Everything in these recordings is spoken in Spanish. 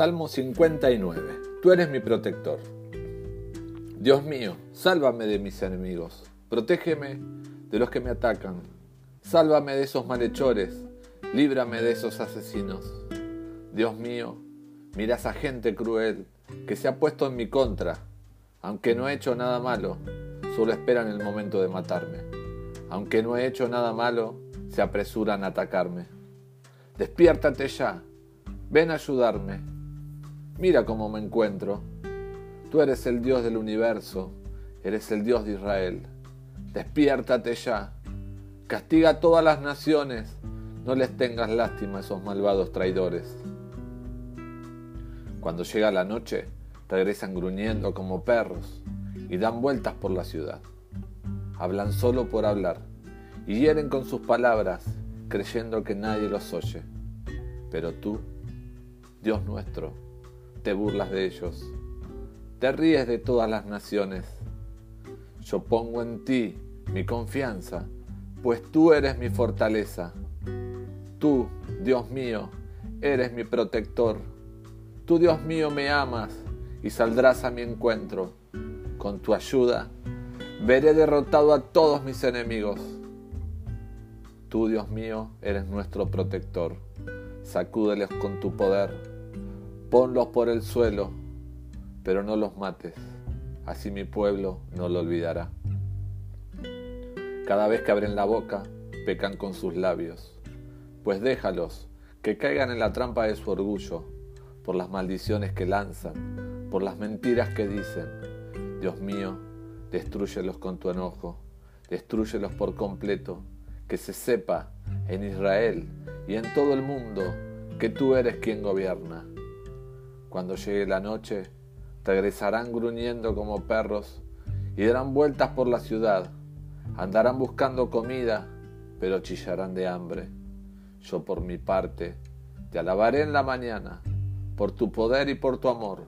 Salmo 59. Tú eres mi protector. Dios mío, sálvame de mis enemigos. Protégeme de los que me atacan. Sálvame de esos malhechores. Líbrame de esos asesinos. Dios mío, mira a esa gente cruel que se ha puesto en mi contra. Aunque no he hecho nada malo, solo esperan el momento de matarme. Aunque no he hecho nada malo, se apresuran a atacarme. Despiértate ya. Ven a ayudarme. Mira cómo me encuentro. Tú eres el Dios del universo, eres el Dios de Israel. Despiértate ya. Castiga a todas las naciones. No les tengas lástima a esos malvados traidores. Cuando llega la noche, regresan gruñendo como perros y dan vueltas por la ciudad. Hablan solo por hablar y hieren con sus palabras, creyendo que nadie los oye. Pero tú, Dios nuestro, te burlas de ellos, te ríes de todas las naciones. Yo pongo en ti mi confianza, pues tú eres mi fortaleza. Tú, Dios mío, eres mi protector. Tú, Dios mío, me amas y saldrás a mi encuentro. Con tu ayuda, veré derrotado a todos mis enemigos. Tú, Dios mío, eres nuestro protector. Sacúdeles con tu poder Ponlos por el suelo, pero no los mates, así mi pueblo no lo olvidará. Cada vez que abren la boca, pecan con sus labios, pues déjalos, que caigan en la trampa de su orgullo, por las maldiciones que lanzan, por las mentiras que dicen. Dios mío, destruyelos con tu enojo, destruyelos por completo, que se sepa en Israel y en todo el mundo que tú eres quien gobierna cuando llegue la noche, regresarán gruñendo como perros y darán vueltas por la ciudad. Andarán buscando comida, pero chillarán de hambre. Yo por mi parte te alabaré en la mañana, por tu poder y por tu amor.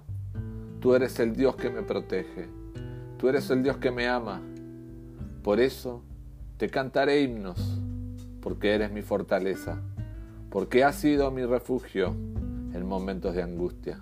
Tú eres el Dios que me protege, tú eres el Dios que me ama. Por eso te cantaré himnos, porque eres mi fortaleza, porque has sido mi refugio en momentos de angustia.